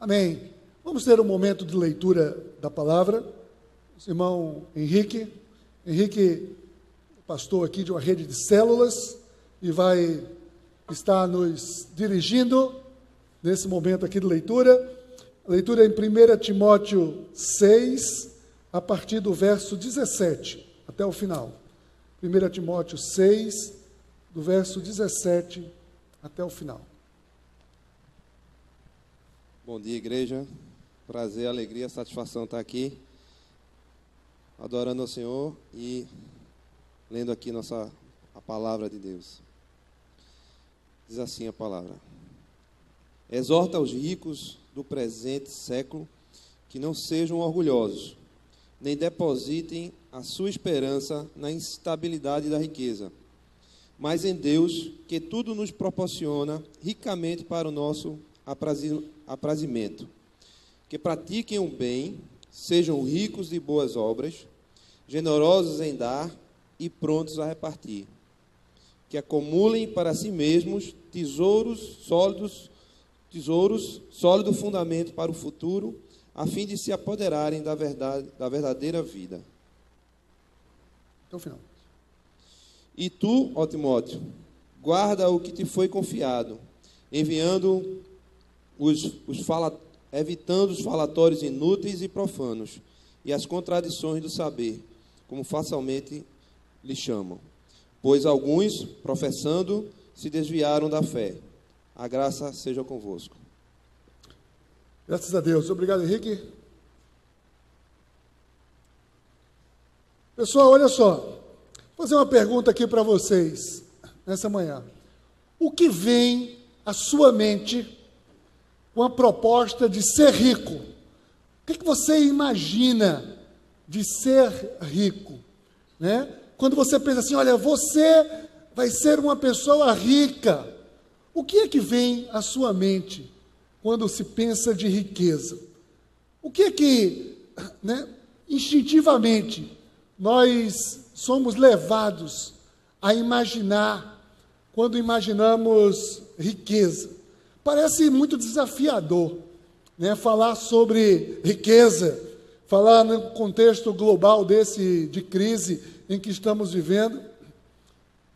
Amém. Vamos ter um momento de leitura da palavra. Irmão Henrique, Henrique, pastor aqui de uma rede de células, e vai estar nos dirigindo nesse momento aqui de leitura. leitura em 1 Timóteo 6, a partir do verso 17 até o final. 1 Timóteo 6, do verso 17 até o final. Bom dia, igreja. Prazer, alegria, satisfação estar aqui, adorando ao Senhor e lendo aqui nossa a palavra de Deus. Diz assim a palavra: Exorta os ricos do presente século que não sejam orgulhosos, nem depositem a sua esperança na instabilidade da riqueza, mas em Deus, que tudo nos proporciona ricamente para o nosso aprazimento. Que pratiquem o bem, sejam ricos de boas obras, generosos em dar e prontos a repartir que acumulem para si mesmos tesouros sólidos, tesouros, sólido fundamento para o futuro, a fim de se apoderarem da verdade, da verdadeira vida. Até o final. E tu, ó Timóteo, guarda o que te foi confiado, enviando os, os fala, evitando os falatórios inúteis e profanos e as contradições do saber, como facilmente lhe chamam pois alguns, professando, se desviaram da fé. A graça seja convosco. Graças a Deus. Obrigado, Henrique. Pessoal, olha só. Vou fazer uma pergunta aqui para vocês nessa manhã. O que vem à sua mente com a proposta de ser rico? O que, que você imagina de ser rico? Né? Quando você pensa assim, olha, você vai ser uma pessoa rica, o que é que vem à sua mente quando se pensa de riqueza? O que é que, né, instintivamente, nós somos levados a imaginar quando imaginamos riqueza? Parece muito desafiador, né, falar sobre riqueza, falar no contexto global desse de crise em que estamos vivendo.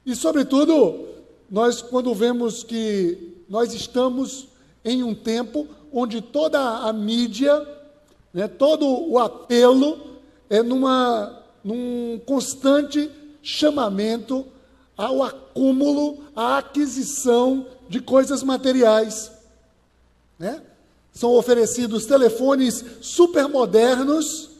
E, sobretudo, nós, quando vemos que nós estamos em um tempo onde toda a mídia, né, todo o apelo é numa, num constante chamamento ao acúmulo, à aquisição de coisas materiais. Né? São oferecidos telefones supermodernos,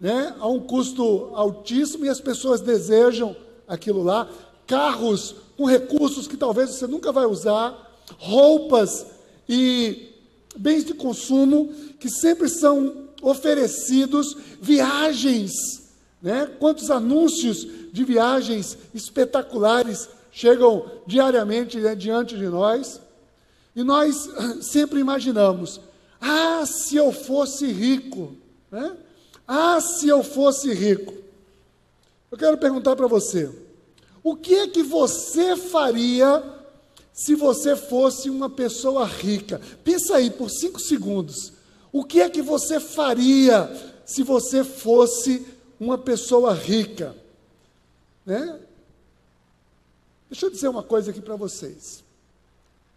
né, a um custo altíssimo e as pessoas desejam aquilo lá. Carros com recursos que talvez você nunca vai usar, roupas e bens de consumo que sempre são oferecidos, viagens, né? Quantos anúncios de viagens espetaculares chegam diariamente né, diante de nós? E nós sempre imaginamos: ah, se eu fosse rico, né? Ah, se eu fosse rico. Eu quero perguntar para você: o que é que você faria se você fosse uma pessoa rica? Pensa aí por cinco segundos. O que é que você faria se você fosse uma pessoa rica? Né? Deixa eu dizer uma coisa aqui para vocês.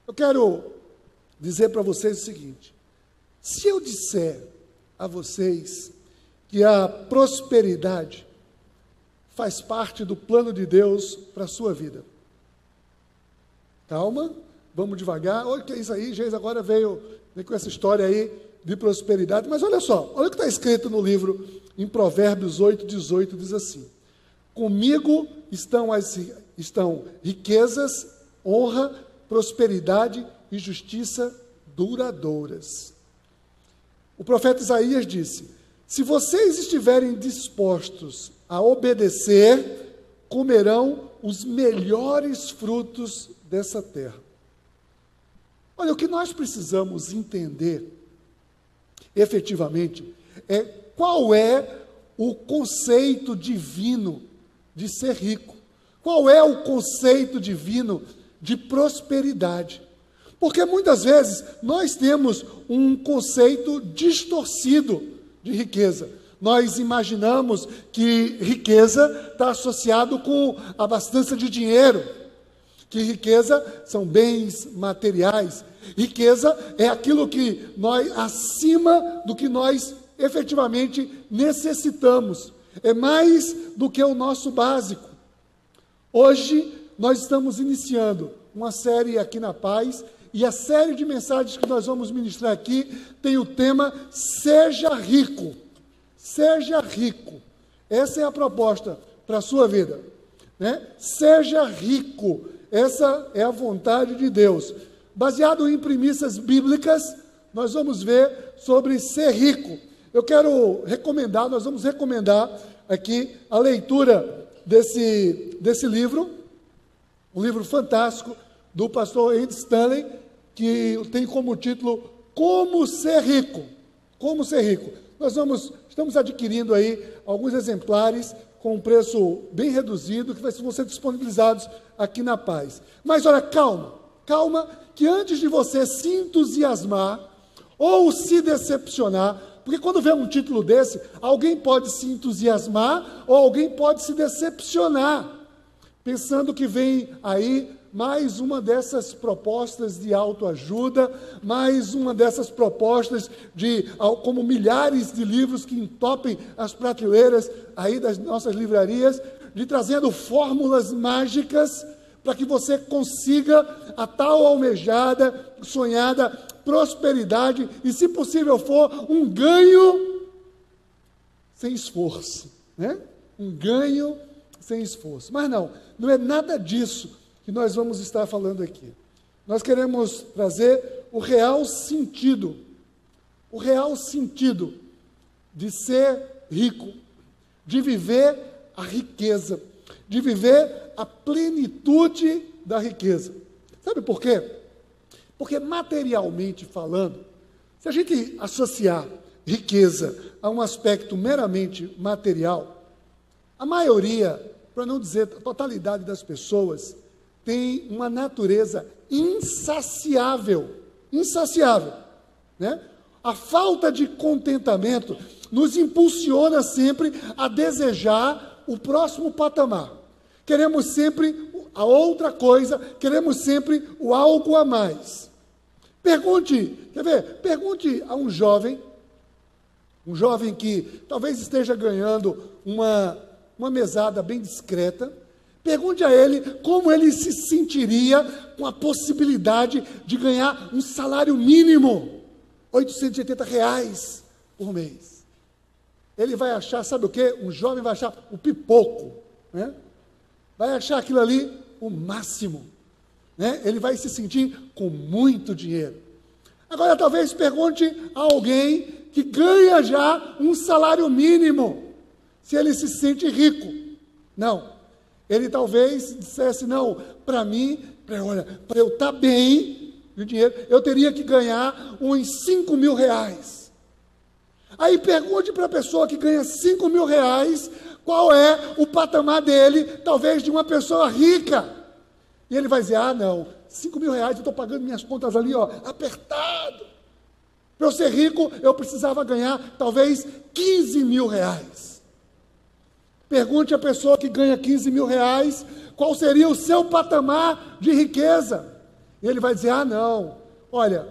Eu quero dizer para vocês o seguinte: se eu disser a vocês que a prosperidade faz parte do plano de Deus para a sua vida. Calma, vamos devagar. Olha que é isso aí, Jesus agora veio, veio com essa história aí de prosperidade. Mas olha só, olha o que está escrito no livro, em Provérbios 8, 18, diz assim: Comigo estão, as, estão riquezas, honra, prosperidade e justiça duradouras. O profeta Isaías disse: se vocês estiverem dispostos a obedecer, comerão os melhores frutos dessa terra. Olha, o que nós precisamos entender, efetivamente, é qual é o conceito divino de ser rico. Qual é o conceito divino de prosperidade? Porque muitas vezes nós temos um conceito distorcido de riqueza. Nós imaginamos que riqueza está associado com abastança de dinheiro, que riqueza são bens materiais. Riqueza é aquilo que nós, acima do que nós efetivamente necessitamos. É mais do que o nosso básico. Hoje nós estamos iniciando uma série aqui na Paz e a série de mensagens que nós vamos ministrar aqui tem o tema Seja Rico. Seja rico. Essa é a proposta para a sua vida. Né? Seja rico. Essa é a vontade de Deus. Baseado em premissas bíblicas, nós vamos ver sobre ser rico. Eu quero recomendar, nós vamos recomendar aqui a leitura desse, desse livro, um livro fantástico do pastor Andy Stanley, que tem como título Como Ser Rico. Como Ser Rico. Nós vamos, estamos adquirindo aí alguns exemplares com um preço bem reduzido, que vão ser disponibilizados aqui na Paz. Mas olha, calma, calma, que antes de você se entusiasmar ou se decepcionar, porque quando vê um título desse, alguém pode se entusiasmar ou alguém pode se decepcionar, pensando que vem aí mais uma dessas propostas de autoajuda, mais uma dessas propostas de, como milhares de livros que entopem as prateleiras aí das nossas livrarias, de trazendo fórmulas mágicas para que você consiga a tal almejada, sonhada prosperidade e, se possível for, um ganho sem esforço, né? Um ganho sem esforço. Mas não, não é nada disso que nós vamos estar falando aqui. Nós queremos trazer o real sentido, o real sentido de ser rico, de viver a riqueza, de viver a plenitude da riqueza. Sabe por quê? Porque materialmente falando, se a gente associar riqueza a um aspecto meramente material, a maioria, para não dizer a totalidade das pessoas, tem uma natureza insaciável, insaciável, né? A falta de contentamento nos impulsiona sempre a desejar o próximo patamar. Queremos sempre a outra coisa, queremos sempre o algo a mais. Pergunte, quer ver? Pergunte a um jovem, um jovem que talvez esteja ganhando uma, uma mesada bem discreta, Pergunte a ele como ele se sentiria com a possibilidade de ganhar um salário mínimo, 880 reais por mês. Ele vai achar, sabe o que? Um jovem vai achar o pipoco, né? vai achar aquilo ali o máximo. Né? Ele vai se sentir com muito dinheiro. Agora, talvez pergunte a alguém que ganha já um salário mínimo, se ele se sente rico. Não, ele talvez dissesse: não, para mim, para eu estar tá bem de dinheiro, eu teria que ganhar uns 5 mil reais. Aí pergunte para a pessoa que ganha 5 mil reais qual é o patamar dele, talvez de uma pessoa rica. E ele vai dizer: ah, não, 5 mil reais, eu estou pagando minhas contas ali, ó, apertado. Para eu ser rico, eu precisava ganhar talvez 15 mil reais. Pergunte à pessoa que ganha 15 mil reais qual seria o seu patamar de riqueza. E ele vai dizer: ah, não, olha,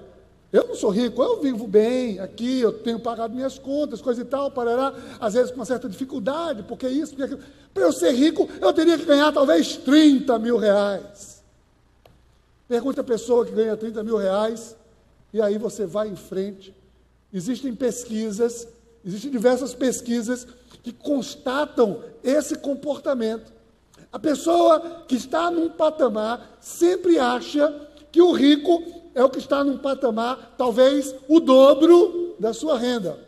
eu não sou rico, eu vivo bem aqui, eu tenho pagado minhas contas, coisa e tal, parará, às vezes com uma certa dificuldade, porque isso, porque aquilo. Para eu ser rico, eu teria que ganhar talvez 30 mil reais. Pergunte à pessoa que ganha 30 mil reais, e aí você vai em frente. Existem pesquisas, existem diversas pesquisas que constatam esse comportamento. A pessoa que está num patamar sempre acha que o rico é o que está num patamar, talvez o dobro da sua renda,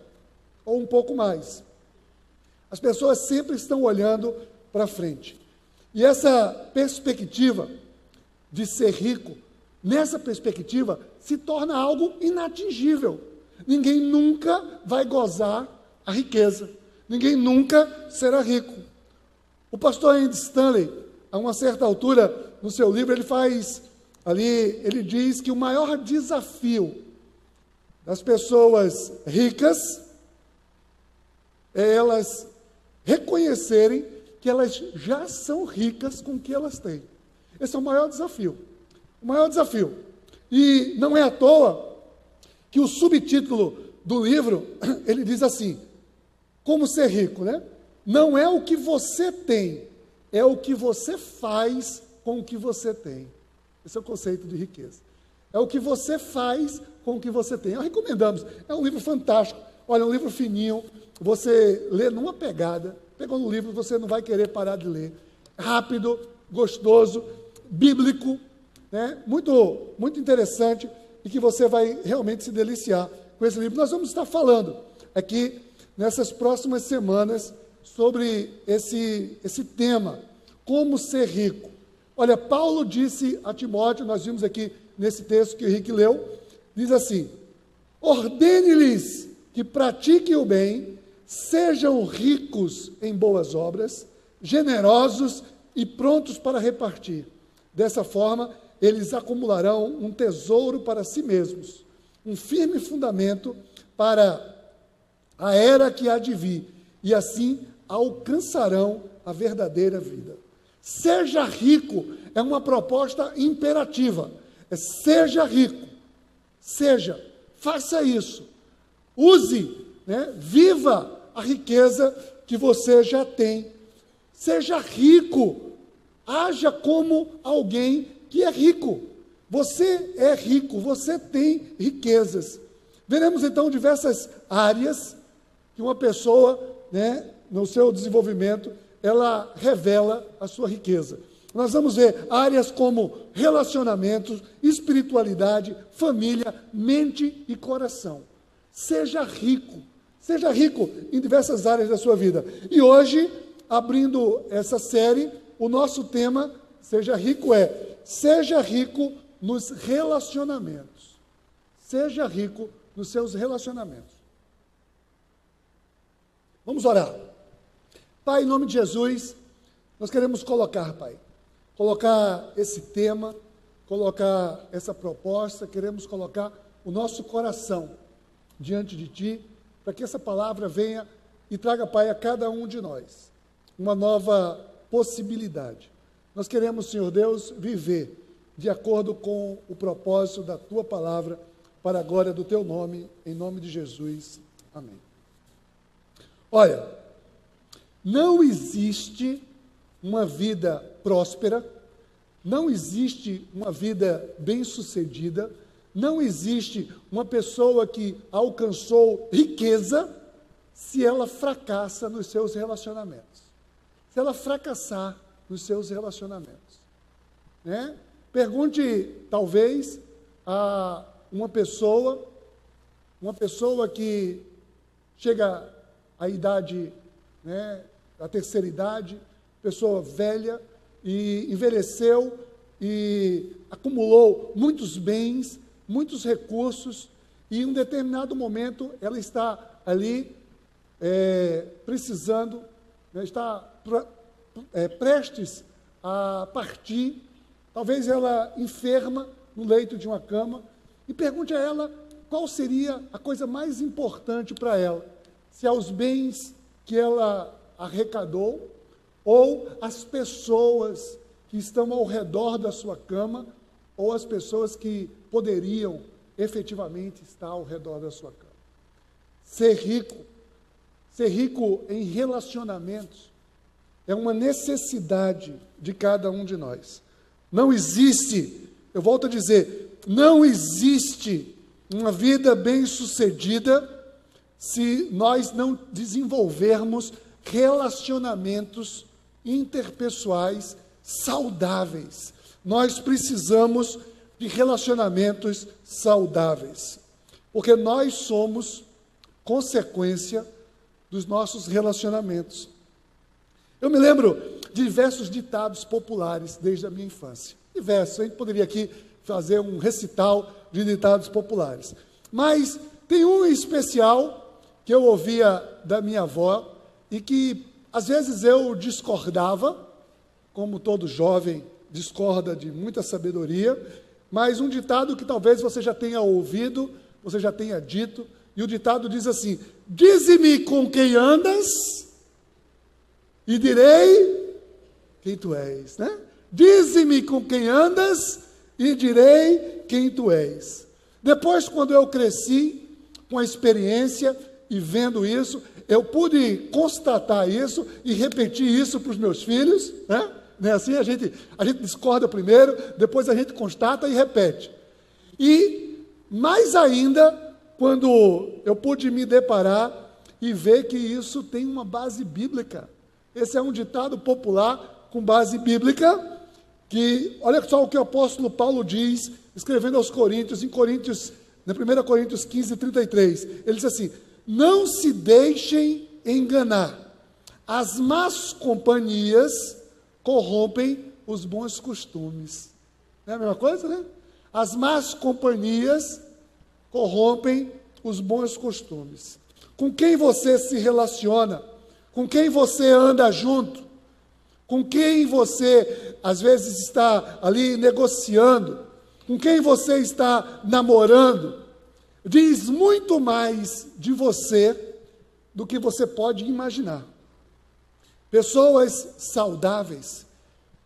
ou um pouco mais. As pessoas sempre estão olhando para frente. E essa perspectiva de ser rico, nessa perspectiva, se torna algo inatingível. Ninguém nunca vai gozar a riqueza. Ninguém nunca será rico. O pastor Andy Stanley, a uma certa altura, no seu livro, ele faz ali ele diz que o maior desafio das pessoas ricas é elas reconhecerem que elas já são ricas com o que elas têm. Esse é o maior desafio. O maior desafio. E não é à toa que o subtítulo do livro, ele diz assim: Como ser rico, né? Não é o que você tem, é o que você faz com o que você tem. Esse é o conceito de riqueza. É o que você faz com o que você tem. Nós recomendamos. É um livro fantástico. Olha, é um livro fininho. Você lê numa pegada. Pegou no livro, você não vai querer parar de ler. Rápido, gostoso, bíblico, né? muito, muito interessante e que você vai realmente se deliciar com esse livro. Nós vamos estar falando aqui nessas próximas semanas sobre esse, esse tema, como ser rico. Olha, Paulo disse a Timóteo, nós vimos aqui nesse texto que o Henrique leu, diz assim: ordene-lhes que pratiquem o bem, sejam ricos em boas obras, generosos e prontos para repartir. Dessa forma, eles acumularão um tesouro para si mesmos, um firme fundamento para a era que há de vir, e assim alcançarão a verdadeira vida. Seja rico é uma proposta imperativa. É seja rico. Seja, faça isso. Use, né? viva a riqueza que você já tem. Seja rico. Haja como alguém que é rico. Você é rico, você tem riquezas. Veremos então diversas áreas que uma pessoa, né, no seu desenvolvimento, ela revela a sua riqueza. Nós vamos ver áreas como relacionamentos, espiritualidade, família, mente e coração. Seja rico, seja rico em diversas áreas da sua vida. E hoje, abrindo essa série, o nosso tema, seja rico, é seja rico nos relacionamentos. Seja rico nos seus relacionamentos. Vamos orar. Pai, em nome de Jesus, nós queremos colocar, Pai, colocar esse tema, colocar essa proposta, queremos colocar o nosso coração diante de Ti, para que essa palavra venha e traga, Pai, a cada um de nós uma nova possibilidade. Nós queremos, Senhor Deus, viver de acordo com o propósito da Tua palavra, para a glória do Teu nome, em nome de Jesus. Amém. Olha, não existe uma vida próspera, não existe uma vida bem-sucedida, não existe uma pessoa que alcançou riqueza se ela fracassa nos seus relacionamentos. Se ela fracassar nos seus relacionamentos. Né? Pergunte, talvez, a uma pessoa, uma pessoa que chega à idade né, a terceira idade, pessoa velha e envelheceu e acumulou muitos bens, muitos recursos, e em um determinado momento ela está ali é, precisando, né, está pra, é, prestes a partir, talvez ela enferma no leito de uma cama, e pergunte a ela qual seria a coisa mais importante para ela, se aos bens que ela arrecadou, ou as pessoas que estão ao redor da sua cama, ou as pessoas que poderiam efetivamente estar ao redor da sua cama. Ser rico, ser rico em relacionamentos, é uma necessidade de cada um de nós. Não existe, eu volto a dizer, não existe uma vida bem-sucedida se nós não desenvolvermos relacionamentos interpessoais saudáveis. Nós precisamos de relacionamentos saudáveis, porque nós somos consequência dos nossos relacionamentos. Eu me lembro de diversos ditados populares desde a minha infância. Diversos, a gente poderia aqui fazer um recital de ditados populares. Mas tem um especial que eu ouvia da minha avó, e que às vezes eu discordava, como todo jovem discorda de muita sabedoria, mas um ditado que talvez você já tenha ouvido, você já tenha dito, e o ditado diz assim: Dize-me com quem andas, e direi quem tu és, né? Dize-me com quem andas, e direi quem tu és. Depois, quando eu cresci, com a experiência e vendo isso, eu pude constatar isso e repetir isso para os meus filhos, né? Não é assim? A gente, a gente discorda primeiro, depois a gente constata e repete. E mais ainda, quando eu pude me deparar e ver que isso tem uma base bíblica. Esse é um ditado popular com base bíblica, que olha só o que o apóstolo Paulo diz, escrevendo aos Coríntios, em Coríntios, na 1 Coríntios 15, 33. Ele diz assim: Não se deixem enganar, as más companhias corrompem os bons costumes. Não é a mesma coisa, né? As más companhias corrompem os bons costumes. Com quem você se relaciona, com quem você anda junto, com quem você às vezes está ali negociando, com quem você está namorando, diz muito mais de você do que você pode imaginar. Pessoas saudáveis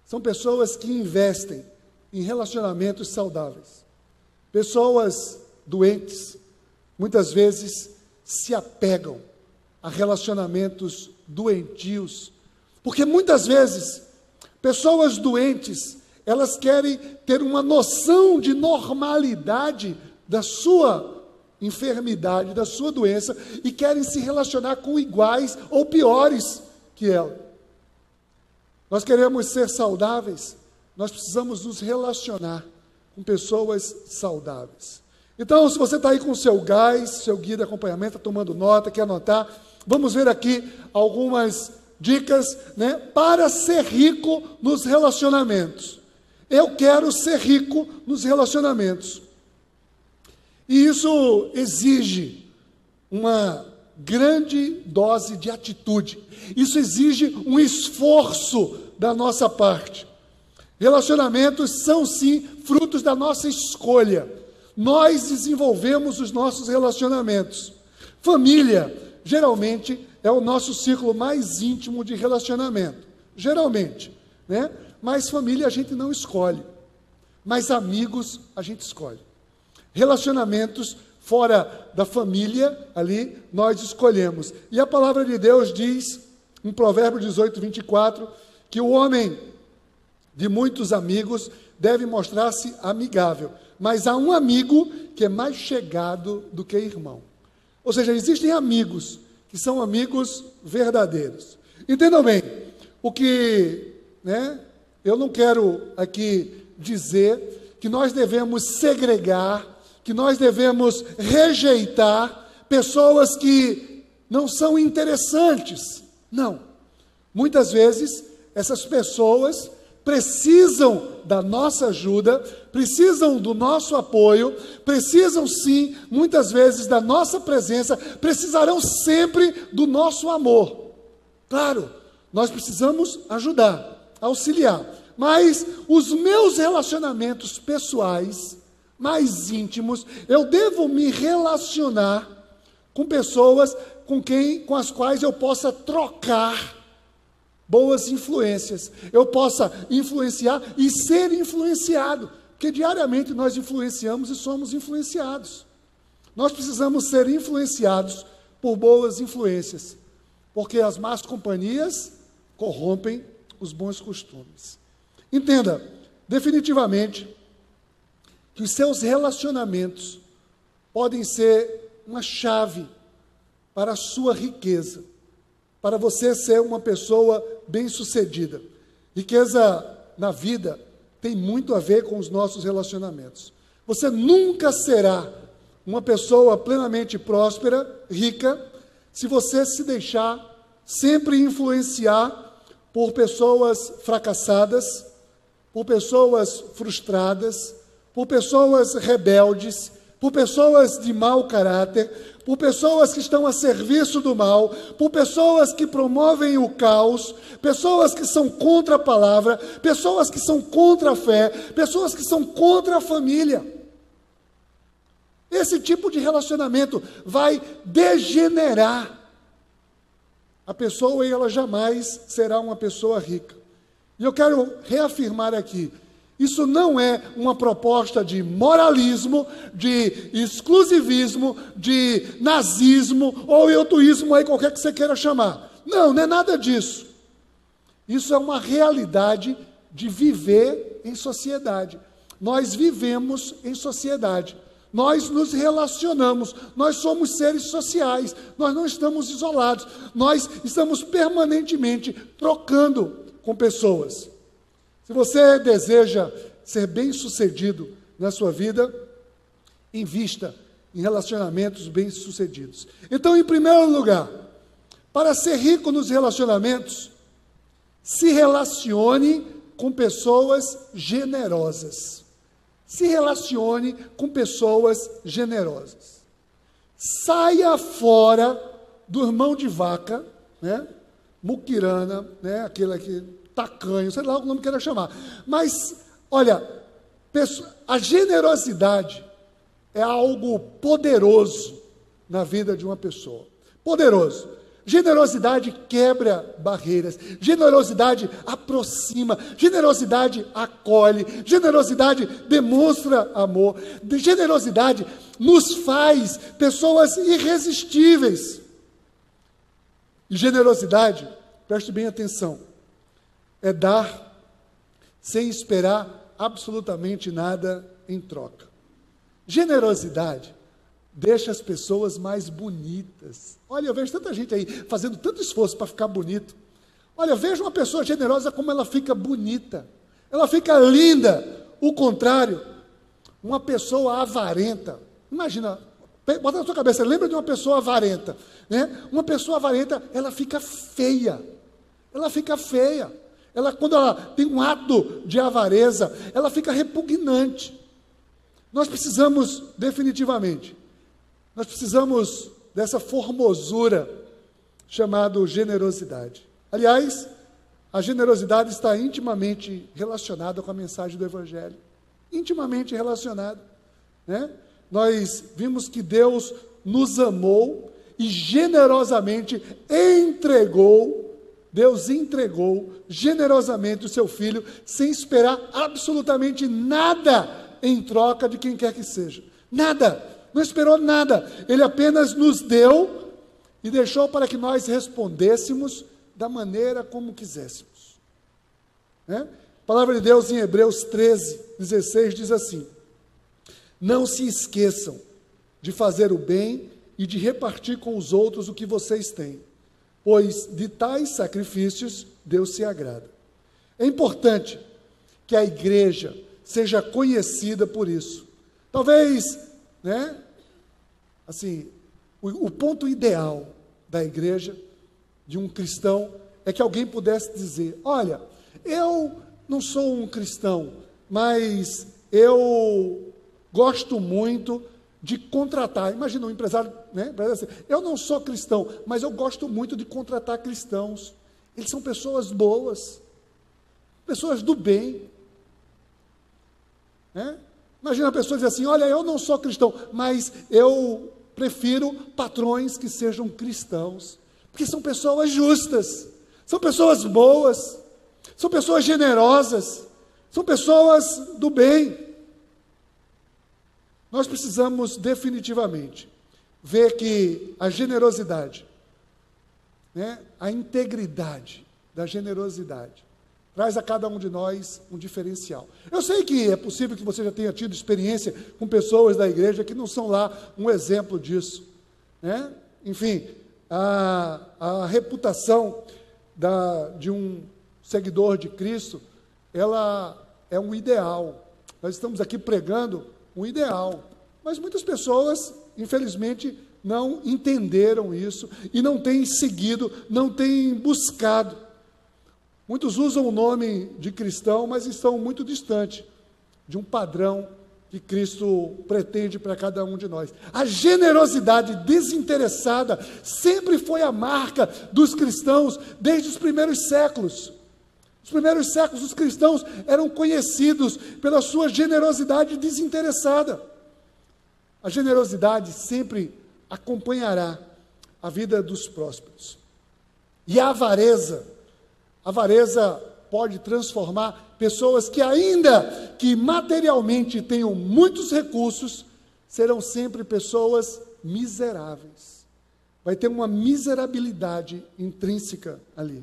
são pessoas que investem em relacionamentos saudáveis. Pessoas doentes muitas vezes se apegam a relacionamentos doentios, porque muitas vezes pessoas doentes, elas querem ter uma noção de normalidade da sua enfermidade, da sua doença e querem se relacionar com iguais ou piores que ela. Nós queremos ser saudáveis, nós precisamos nos relacionar com pessoas saudáveis. Então, se você está aí com o seu gás, seu guia de acompanhamento, está tomando nota, quer anotar, vamos ver aqui algumas dicas né, para ser rico nos relacionamentos. Eu quero ser rico nos relacionamentos. E isso exige uma grande dose de atitude. Isso exige um esforço da nossa parte. Relacionamentos são sim frutos da nossa escolha. Nós desenvolvemos os nossos relacionamentos. Família, geralmente, é o nosso círculo mais íntimo de relacionamento. Geralmente, né? Mas família a gente não escolhe. Mas amigos a gente escolhe. Relacionamentos fora da família, ali, nós escolhemos. E a palavra de Deus diz, em Provérbio 18, 24, que o homem de muitos amigos deve mostrar-se amigável, mas há um amigo que é mais chegado do que irmão. Ou seja, existem amigos que são amigos verdadeiros. Entendam bem, o que, né, eu não quero aqui dizer que nós devemos segregar que nós devemos rejeitar pessoas que não são interessantes. Não. Muitas vezes, essas pessoas precisam da nossa ajuda, precisam do nosso apoio, precisam sim, muitas vezes, da nossa presença, precisarão sempre do nosso amor. Claro, nós precisamos ajudar, auxiliar, mas os meus relacionamentos pessoais, mais íntimos, eu devo me relacionar com pessoas com quem, com as quais eu possa trocar boas influências. Eu possa influenciar e ser influenciado, porque diariamente nós influenciamos e somos influenciados. Nós precisamos ser influenciados por boas influências, porque as más companhias corrompem os bons costumes. Entenda, definitivamente, que os seus relacionamentos podem ser uma chave para a sua riqueza, para você ser uma pessoa bem-sucedida. Riqueza na vida tem muito a ver com os nossos relacionamentos. Você nunca será uma pessoa plenamente próspera, rica, se você se deixar sempre influenciar por pessoas fracassadas, por pessoas frustradas, por pessoas rebeldes, por pessoas de mau caráter, por pessoas que estão a serviço do mal, por pessoas que promovem o caos, pessoas que são contra a palavra, pessoas que são contra a fé, pessoas que são contra a família. Esse tipo de relacionamento vai degenerar a pessoa e ela jamais será uma pessoa rica. E eu quero reafirmar aqui: isso não é uma proposta de moralismo, de exclusivismo, de nazismo ou eutuísmo, aí qualquer que você queira chamar. Não, não é nada disso. Isso é uma realidade de viver em sociedade. Nós vivemos em sociedade. Nós nos relacionamos, nós somos seres sociais, nós não estamos isolados, nós estamos permanentemente trocando com pessoas. Se você deseja ser bem-sucedido na sua vida, invista em relacionamentos bem-sucedidos. Então, em primeiro lugar, para ser rico nos relacionamentos, se relacione com pessoas generosas se relacione com pessoas generosas. Saia fora do irmão de vaca, né? Muquirana, né? Aquele aqui, tacanho, sei lá o nome que queira chamar. Mas, olha, a generosidade é algo poderoso na vida de uma pessoa. Poderoso. Generosidade quebra barreiras, generosidade aproxima, generosidade acolhe, generosidade demonstra amor, generosidade nos faz pessoas irresistíveis. E generosidade, preste bem atenção, é dar sem esperar absolutamente nada em troca. Generosidade deixa as pessoas mais bonitas. Olha, eu vejo tanta gente aí fazendo tanto esforço para ficar bonito. Olha, veja uma pessoa generosa como ela fica bonita. Ela fica linda. O contrário, uma pessoa avarenta. Imagina, bota na sua cabeça, lembra de uma pessoa avarenta, né? Uma pessoa avarenta, ela fica feia. Ela fica feia. Ela quando ela tem um ato de avareza, ela fica repugnante. Nós precisamos definitivamente nós precisamos dessa formosura chamada generosidade. Aliás, a generosidade está intimamente relacionada com a mensagem do Evangelho. Intimamente relacionada. Né? Nós vimos que Deus nos amou e generosamente entregou, Deus entregou generosamente o seu filho, sem esperar absolutamente nada em troca de quem quer que seja. Nada não esperou nada, ele apenas nos deu e deixou para que nós respondêssemos da maneira como quiséssemos. Né? A palavra de Deus em Hebreus 13, 16 diz assim: Não se esqueçam de fazer o bem e de repartir com os outros o que vocês têm, pois de tais sacrifícios Deus se agrada. É importante que a igreja seja conhecida por isso. Talvez né? Assim, o, o ponto ideal da igreja, de um cristão, é que alguém pudesse dizer: Olha, eu não sou um cristão, mas eu gosto muito de contratar. Imagina um empresário, né? Assim, eu não sou cristão, mas eu gosto muito de contratar cristãos. Eles são pessoas boas, pessoas do bem. Né? Imagina a pessoa dizer assim: olha, eu não sou cristão, mas eu prefiro patrões que sejam cristãos, porque são pessoas justas, são pessoas boas, são pessoas generosas, são pessoas do bem. Nós precisamos definitivamente ver que a generosidade, né, a integridade da generosidade, traz a cada um de nós um diferencial. Eu sei que é possível que você já tenha tido experiência com pessoas da igreja que não são lá um exemplo disso. Né? Enfim, a, a reputação da, de um seguidor de Cristo, ela é um ideal. Nós estamos aqui pregando um ideal. Mas muitas pessoas, infelizmente, não entenderam isso e não têm seguido, não têm buscado. Muitos usam o nome de cristão, mas estão muito distante de um padrão que Cristo pretende para cada um de nós. A generosidade desinteressada sempre foi a marca dos cristãos desde os primeiros séculos. Os primeiros séculos, os cristãos eram conhecidos pela sua generosidade desinteressada. A generosidade sempre acompanhará a vida dos prósperos. E a avareza, a avareza pode transformar pessoas que, ainda que materialmente tenham muitos recursos, serão sempre pessoas miseráveis. Vai ter uma miserabilidade intrínseca ali.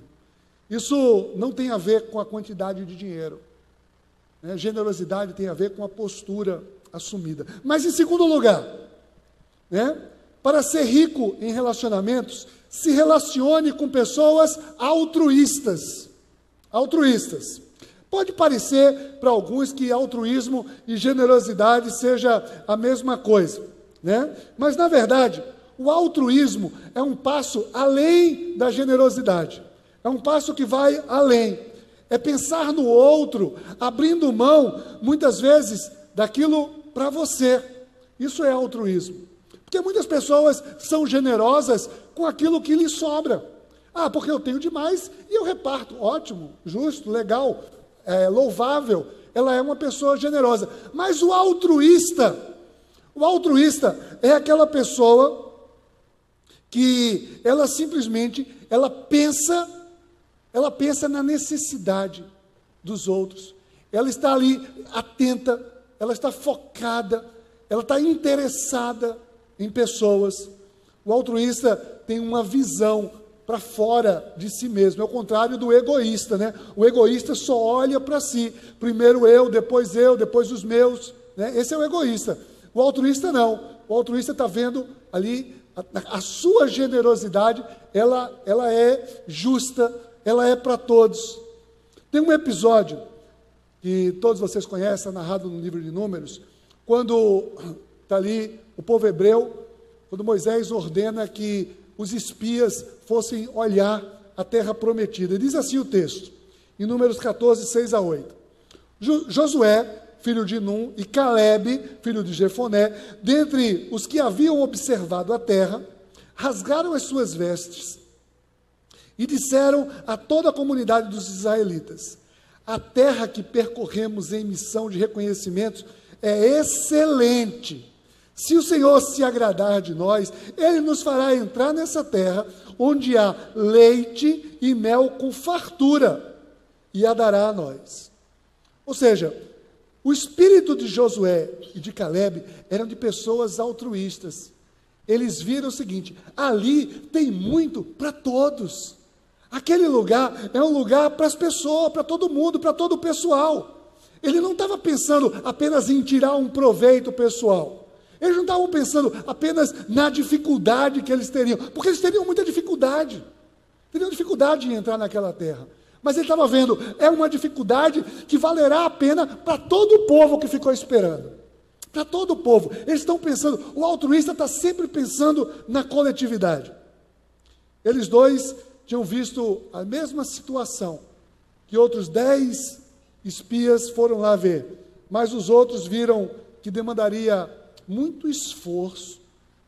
Isso não tem a ver com a quantidade de dinheiro. Né? Generosidade tem a ver com a postura assumida. Mas, em segundo lugar, né? para ser rico em relacionamentos, se relacione com pessoas altruístas altruístas. Pode parecer para alguns que altruísmo e generosidade seja a mesma coisa, né? Mas na verdade, o altruísmo é um passo além da generosidade. É um passo que vai além. É pensar no outro, abrindo mão muitas vezes daquilo para você. Isso é altruísmo. Porque muitas pessoas são generosas com aquilo que lhes sobra. Ah, porque eu tenho demais e eu reparto. Ótimo, justo, legal, é, louvável. Ela é uma pessoa generosa. Mas o altruísta, o altruísta é aquela pessoa que ela simplesmente ela pensa, ela pensa na necessidade dos outros. Ela está ali atenta, ela está focada, ela está interessada em pessoas. O altruísta tem uma visão para fora de si mesmo. É o contrário do egoísta, né? O egoísta só olha para si. Primeiro eu, depois eu, depois os meus. Né? Esse é o egoísta. O altruísta não. O altruísta está vendo ali a, a, sua generosidade, ela, ela é justa, ela é para todos. Tem um episódio que todos vocês conhecem, narrado no livro de Números, quando está ali o povo hebreu, quando Moisés ordena que os espias fossem olhar a terra prometida. Diz assim o texto, em Números 14, 6 a 8. Josué, filho de Num, e Caleb, filho de Jefoné, dentre os que haviam observado a terra, rasgaram as suas vestes e disseram a toda a comunidade dos israelitas: A terra que percorremos em missão de reconhecimento é excelente se o Senhor se agradar de nós, Ele nos fará entrar nessa terra onde há leite e mel com fartura e a dará a nós. Ou seja, o espírito de Josué e de Caleb eram de pessoas altruístas. Eles viram o seguinte: ali tem muito para todos. Aquele lugar é um lugar para as pessoas, para todo mundo, para todo o pessoal. Ele não estava pensando apenas em tirar um proveito pessoal. Eles não estavam pensando apenas na dificuldade que eles teriam, porque eles teriam muita dificuldade. Teriam dificuldade em entrar naquela terra. Mas ele estava vendo, é uma dificuldade que valerá a pena para todo o povo que ficou esperando. Para todo o povo. Eles estão pensando, o altruísta está sempre pensando na coletividade. Eles dois tinham visto a mesma situação que outros dez espias foram lá ver, mas os outros viram que demandaria muito esforço,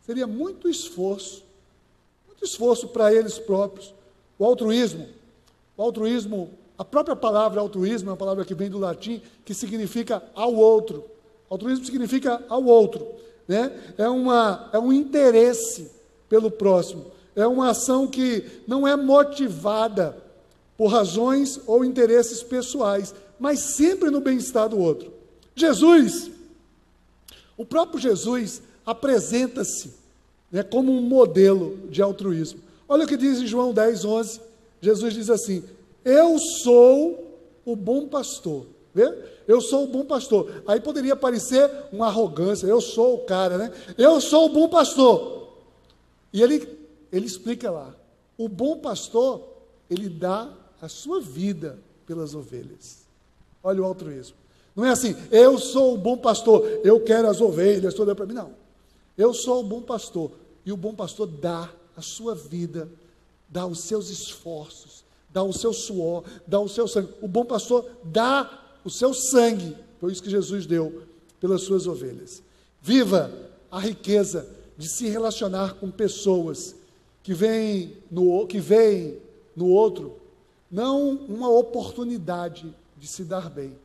seria muito esforço, muito esforço para eles próprios. O altruísmo, o altruísmo, a própria palavra altruísmo é uma palavra que vem do latim, que significa ao outro. Altruísmo significa ao outro, né? É uma é um interesse pelo próximo. É uma ação que não é motivada por razões ou interesses pessoais, mas sempre no bem-estar do outro. Jesus o próprio Jesus apresenta-se né, como um modelo de altruísmo. Olha o que diz em João 10, 11. Jesus diz assim: Eu sou o bom pastor. Vê? Eu sou o bom pastor. Aí poderia parecer uma arrogância. Eu sou o cara, né? Eu sou o bom pastor. E ele, ele explica lá: o bom pastor, ele dá a sua vida pelas ovelhas. Olha o altruísmo. Não é assim, eu sou o bom pastor, eu quero as ovelhas todas para mim. Não. Eu sou o bom pastor. E o bom pastor dá a sua vida, dá os seus esforços, dá o seu suor, dá o seu sangue. O bom pastor dá o seu sangue. Foi isso que Jesus deu pelas suas ovelhas. Viva a riqueza de se relacionar com pessoas que veem no, que veem no outro não uma oportunidade de se dar bem,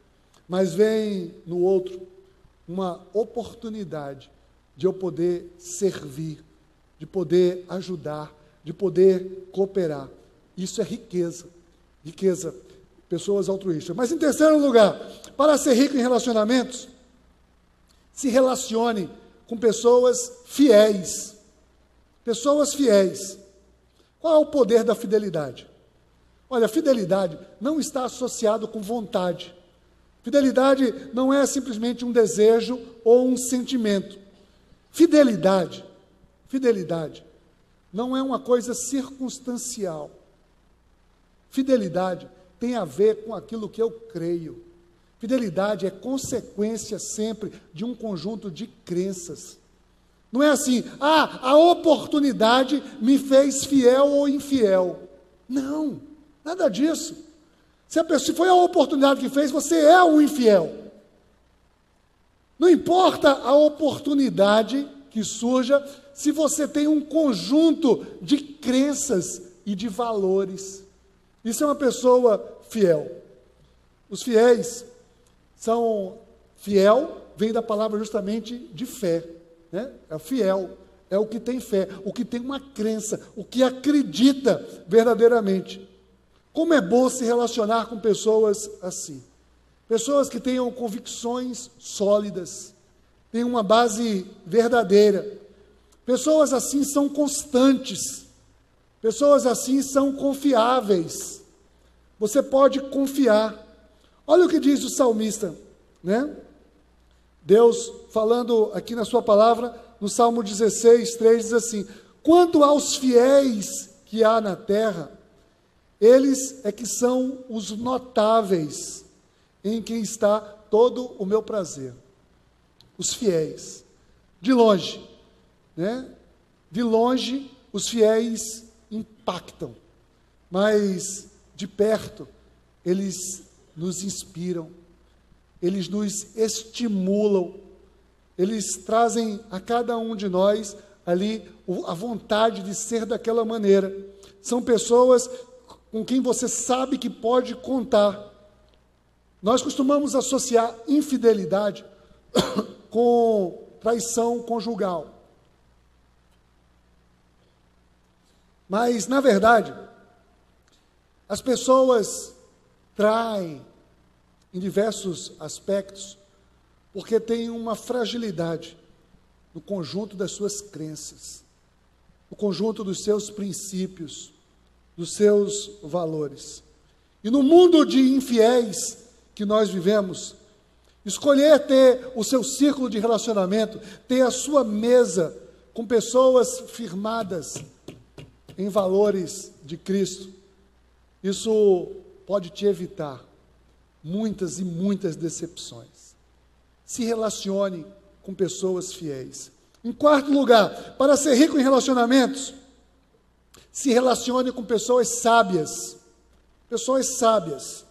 mas veem no outro uma oportunidade de eu poder servir, de poder ajudar, de poder cooperar. Isso é riqueza. Riqueza. Pessoas altruístas. Mas em terceiro lugar, para ser rico em relacionamentos, se relacione com pessoas fiéis. Pessoas fiéis. Qual é o poder da fidelidade? Olha, fidelidade não está associado com vontade. Fidelidade não é simplesmente um desejo ou um sentimento. Fidelidade, fidelidade não é uma coisa circunstancial. Fidelidade tem a ver com aquilo que eu creio. Fidelidade é consequência sempre de um conjunto de crenças. Não é assim, ah, a oportunidade me fez fiel ou infiel. Não, nada disso. Se, a pessoa, se foi a oportunidade que fez, você é um infiel. Não importa a oportunidade que surja, se você tem um conjunto de crenças e de valores. Isso é uma pessoa fiel. Os fiéis são fiel, vem da palavra justamente de fé. Né? É fiel, é o que tem fé, o que tem uma crença, o que acredita verdadeiramente. Como é bom se relacionar com pessoas assim. Pessoas que tenham convicções sólidas, têm uma base verdadeira. Pessoas assim são constantes. Pessoas assim são confiáveis. Você pode confiar. Olha o que diz o salmista, né? Deus falando aqui na sua palavra, no Salmo 16, 3 diz assim: Quanto aos fiéis que há na terra, eles é que são os notáveis, em quem está todo o meu prazer. Os fiéis. De longe, né? De longe, os fiéis impactam, mas de perto, eles nos inspiram, eles nos estimulam, eles trazem a cada um de nós ali a vontade de ser daquela maneira. São pessoas com quem você sabe que pode contar. Nós costumamos associar infidelidade com traição conjugal. Mas, na verdade, as pessoas traem em diversos aspectos, porque tem uma fragilidade no conjunto das suas crenças, no conjunto dos seus princípios, dos seus valores. E no mundo de infiéis que nós vivemos, escolher ter o seu círculo de relacionamento, ter a sua mesa com pessoas firmadas em valores de Cristo, isso pode te evitar muitas e muitas decepções. Se relacione com pessoas fiéis. Em quarto lugar, para ser rico em relacionamentos, se relacione com pessoas sábias. Pessoas sábias.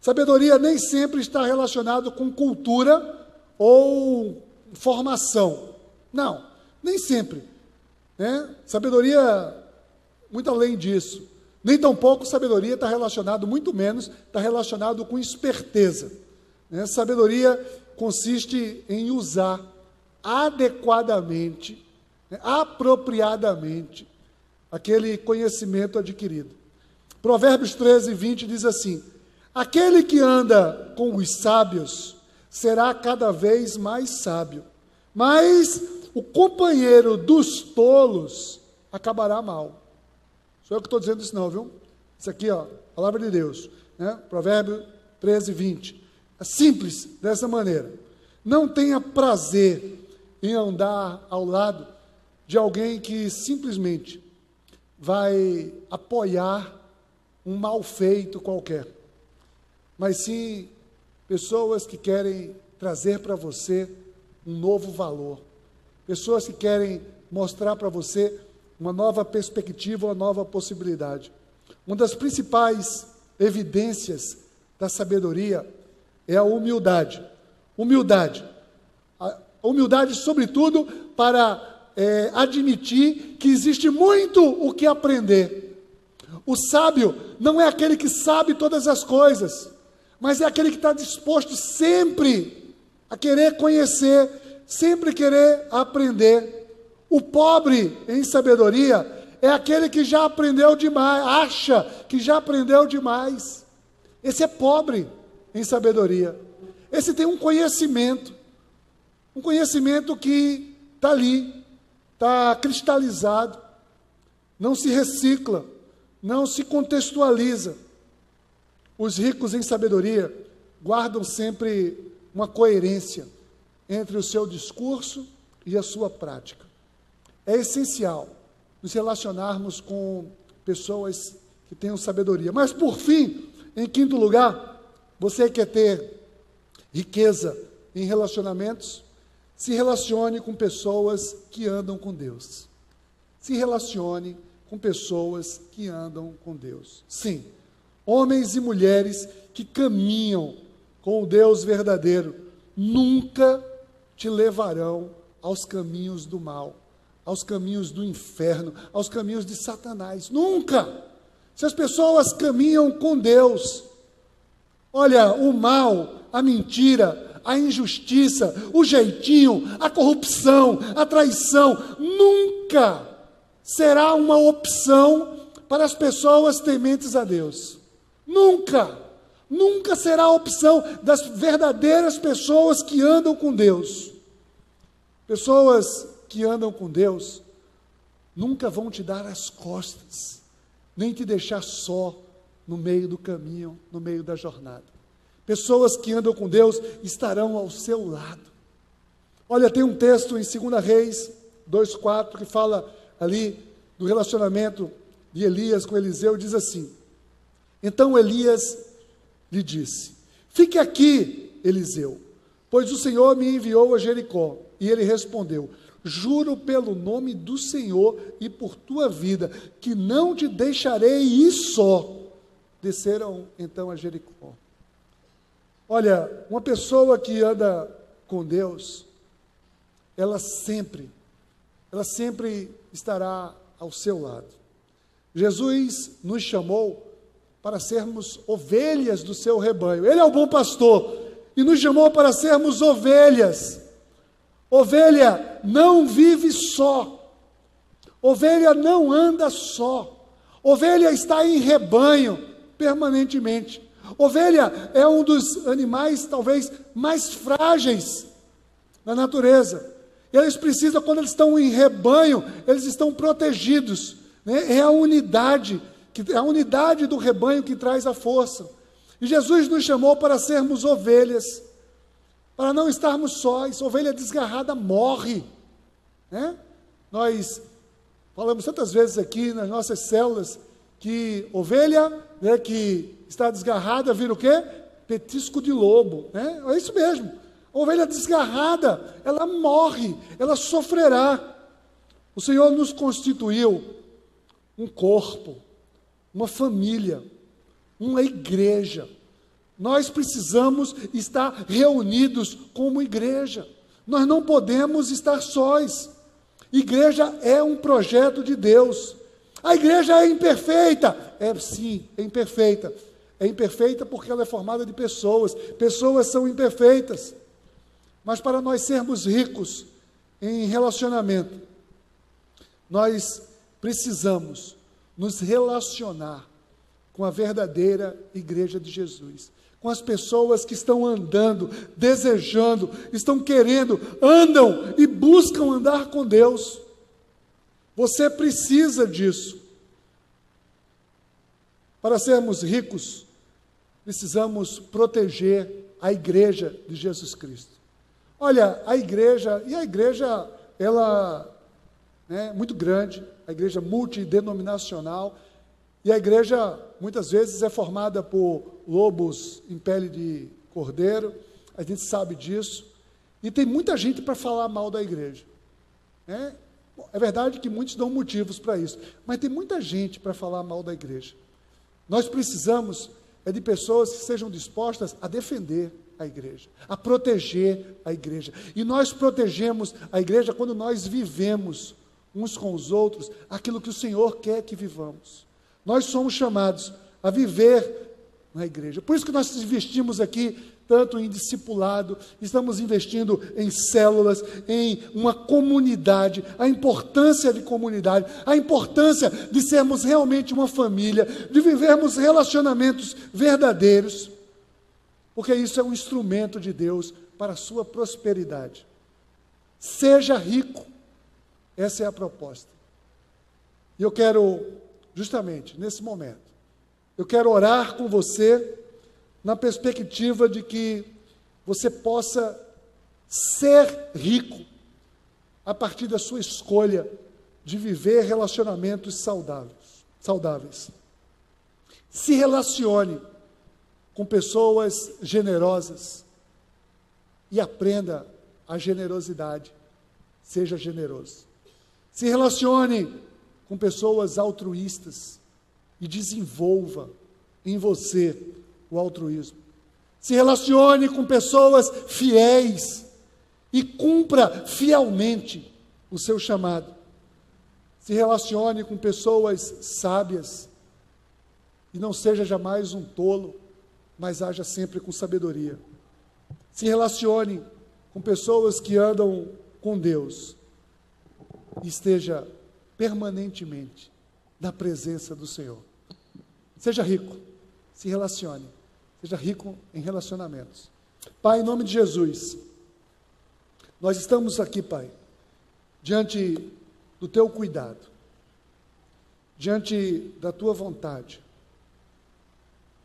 Sabedoria nem sempre está relacionado com cultura ou formação. Não, nem sempre. Né? Sabedoria, muito além disso. Nem tampouco sabedoria está relacionado, muito menos, está relacionado com esperteza. Né? Sabedoria consiste em usar adequadamente, né? apropriadamente, aquele conhecimento adquirido. Provérbios 13, 20 diz assim: Aquele que anda com os sábios será cada vez mais sábio, mas o companheiro dos tolos acabará mal. Sou eu que estou dizendo isso, não, viu? Isso aqui, ó, palavra de Deus. Né? Provérbio 13, 20. É simples dessa maneira. Não tenha prazer em andar ao lado de alguém que simplesmente vai apoiar um mal feito qualquer, mas sim pessoas que querem trazer para você um novo valor, pessoas que querem mostrar para você uma nova perspectiva, uma nova possibilidade. Uma das principais evidências da sabedoria é a humildade. Humildade A humildade, sobretudo, para é, admitir que existe muito o que aprender. O sábio não é aquele que sabe todas as coisas, mas é aquele que está disposto sempre a querer conhecer, sempre querer aprender. O pobre em sabedoria é aquele que já aprendeu demais, acha que já aprendeu demais. Esse é pobre em sabedoria. Esse tem um conhecimento, um conhecimento que está ali, está cristalizado, não se recicla, não se contextualiza. Os ricos em sabedoria guardam sempre uma coerência entre o seu discurso e a sua prática. É essencial nos relacionarmos com pessoas que tenham sabedoria. Mas, por fim, em quinto lugar, você quer ter riqueza em relacionamentos? Se relacione com pessoas que andam com Deus. Se relacione com pessoas que andam com Deus. Sim, homens e mulheres que caminham com o Deus verdadeiro nunca te levarão aos caminhos do mal aos caminhos do inferno, aos caminhos de Satanás. Nunca! Se as pessoas caminham com Deus, olha, o mal, a mentira, a injustiça, o jeitinho, a corrupção, a traição, nunca será uma opção para as pessoas tementes a Deus. Nunca! Nunca será a opção das verdadeiras pessoas que andam com Deus. Pessoas que andam com Deus nunca vão te dar as costas, nem te deixar só no meio do caminho, no meio da jornada. Pessoas que andam com Deus estarão ao seu lado. Olha, tem um texto em 2 Reis 2,4 que fala ali do relacionamento de Elias com Eliseu, diz assim: Então Elias lhe disse: Fique aqui, Eliseu, pois o Senhor me enviou a Jericó. E ele respondeu: Juro pelo nome do Senhor e por tua vida, que não te deixarei ir só. Desceram então a Jericó. Olha, uma pessoa que anda com Deus, ela sempre, ela sempre estará ao seu lado. Jesus nos chamou para sermos ovelhas do seu rebanho. Ele é o bom pastor e nos chamou para sermos ovelhas. Ovelha não vive só. Ovelha não anda só. Ovelha está em rebanho permanentemente. Ovelha é um dos animais talvez mais frágeis na natureza. Eles precisam, quando eles estão em rebanho, eles estão protegidos. Né? É a unidade, que, é a unidade do rebanho que traz a força. E Jesus nos chamou para sermos ovelhas para não estarmos sós. Ovelha desgarrada morre. Né? Nós falamos tantas vezes aqui nas nossas células que ovelha né, que está desgarrada vira o quê? Petisco de lobo. Né? É isso mesmo. ovelha desgarrada, ela morre, ela sofrerá. O Senhor nos constituiu um corpo, uma família, uma igreja. Nós precisamos estar reunidos como igreja. Nós não podemos estar sós. Igreja é um projeto de Deus. A igreja é imperfeita. É sim, é imperfeita. É imperfeita porque ela é formada de pessoas. Pessoas são imperfeitas. Mas para nós sermos ricos em relacionamento, nós precisamos nos relacionar com a verdadeira igreja de Jesus com as pessoas que estão andando, desejando, estão querendo, andam e buscam andar com Deus. Você precisa disso. Para sermos ricos, precisamos proteger a igreja de Jesus Cristo. Olha, a igreja, e a igreja, ela é muito grande, a igreja multidenominacional, e a igreja, muitas vezes, é formada por lobos em pele de cordeiro, a gente sabe disso. E tem muita gente para falar mal da igreja. É, é verdade que muitos dão motivos para isso, mas tem muita gente para falar mal da igreja. Nós precisamos é de pessoas que sejam dispostas a defender, a igreja, a proteger a igreja. E nós protegemos a igreja quando nós vivemos uns com os outros aquilo que o Senhor quer que vivamos. Nós somos chamados a viver na igreja. Por isso que nós investimos aqui tanto em discipulado, estamos investindo em células, em uma comunidade, a importância de comunidade, a importância de sermos realmente uma família, de vivermos relacionamentos verdadeiros, porque isso é um instrumento de Deus para a sua prosperidade. Seja rico, essa é a proposta. E eu quero, justamente nesse momento, eu quero orar com você na perspectiva de que você possa ser rico a partir da sua escolha de viver relacionamentos saudáveis. saudáveis. Se relacione com pessoas generosas e aprenda a generosidade. Seja generoso. Se relacione com pessoas altruístas e desenvolva em você o altruísmo. Se relacione com pessoas fiéis e cumpra fielmente o seu chamado. Se relacione com pessoas sábias e não seja jamais um tolo, mas haja sempre com sabedoria. Se relacione com pessoas que andam com Deus e esteja permanentemente na presença do Senhor. Seja rico, se relacione, seja rico em relacionamentos. Pai, em nome de Jesus, nós estamos aqui, Pai, diante do teu cuidado, diante da tua vontade.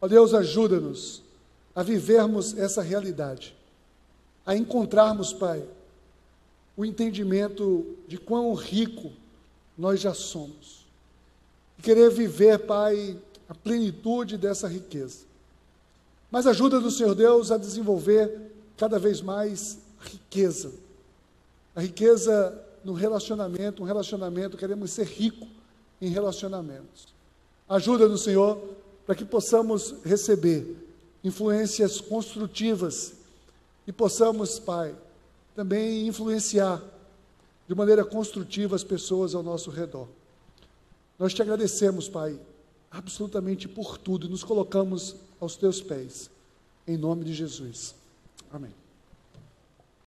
Ó Deus, ajuda-nos a vivermos essa realidade, a encontrarmos, Pai, o entendimento de quão rico nós já somos. E querer viver, Pai, a plenitude dessa riqueza. Mas ajuda do Senhor Deus a desenvolver cada vez mais riqueza. A riqueza no relacionamento, um relacionamento, queremos ser rico em relacionamentos. Ajuda do Senhor para que possamos receber influências construtivas e possamos, Pai, também influenciar de maneira construtiva as pessoas ao nosso redor. Nós te agradecemos, Pai, absolutamente por tudo e nos colocamos aos teus pés. Em nome de Jesus. Amém.